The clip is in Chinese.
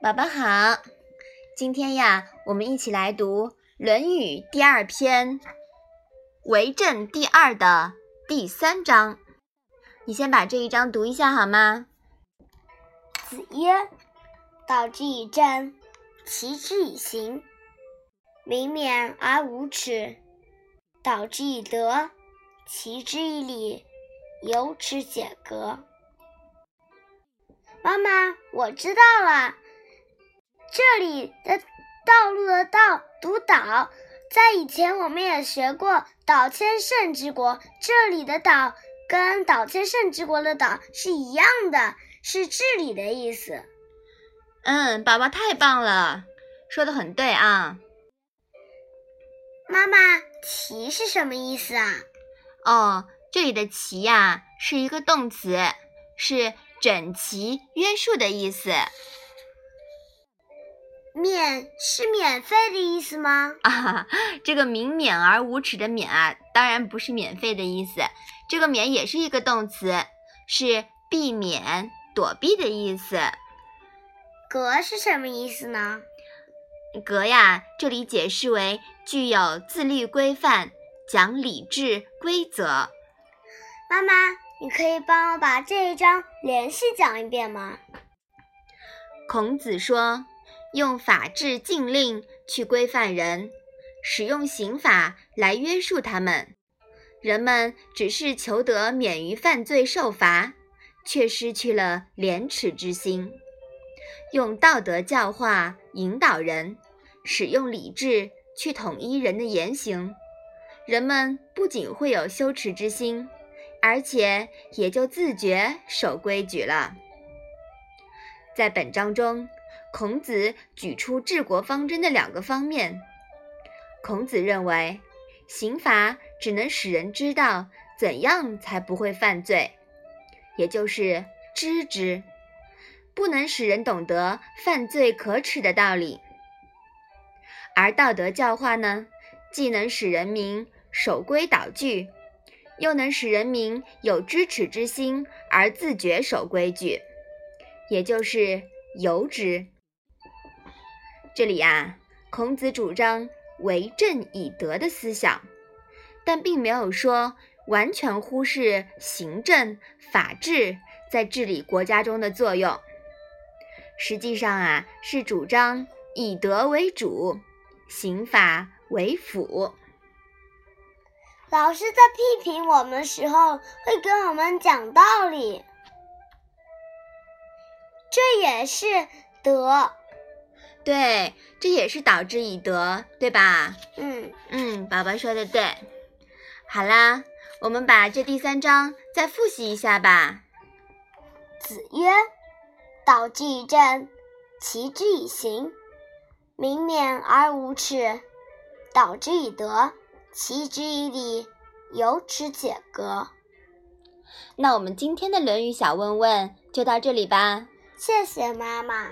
宝宝好，今天呀，我们一起来读《论语》第二篇《为政第二》的第三章。你先把这一章读一下好吗？子曰：“道之以政，齐之以刑，民免而无耻；道之以德，齐之以礼，有耻解革。”妈妈，我知道了。这里的道路的道读岛，在以前我们也学过“岛千乘之国”，这里的岛跟“岛千乘之国”的岛是一样的，是治理的意思。嗯，宝宝太棒了，说的很对啊。妈妈，“齐”是什么意思啊？哦，这里的“齐”呀是一个动词，是整齐、约束的意思。免是免费的意思吗？啊，这个“明免而无耻”的“免”啊，当然不是免费的意思。这个“免”也是一个动词，是避免、躲避的意思。格是什么意思呢？格呀，这里解释为具有自律规范、讲理智规则。妈妈，你可以帮我把这一章连续讲一遍吗？孔子说。用法治禁令去规范人，使用刑法来约束他们，人们只是求得免于犯罪受罚，却失去了廉耻之心。用道德教化引导人，使用理智去统一人的言行，人们不仅会有羞耻之心，而且也就自觉守规矩了。在本章中。孔子举出治国方针的两个方面。孔子认为，刑罚只能使人知道怎样才不会犯罪，也就是知之，不能使人懂得犯罪可耻的道理。而道德教化呢，既能使人民守规蹈矩，又能使人民有知耻之心而自觉守规矩，也就是由之。这里呀，孔子主张为政以德的思想，但并没有说完全忽视行政法治在治理国家中的作用。实际上啊，是主张以德为主，刑法为辅。老师在批评我们时候，会跟我们讲道理，这也是德。对，这也是导之以德，对吧？嗯嗯，宝宝说的对。好啦，我们把这第三章再复习一下吧。子曰：“道之以政，齐之以刑，民免而无耻；道之以德，齐之以礼，有耻且格。”那我们今天的《论语》小问问就到这里吧。谢谢妈妈。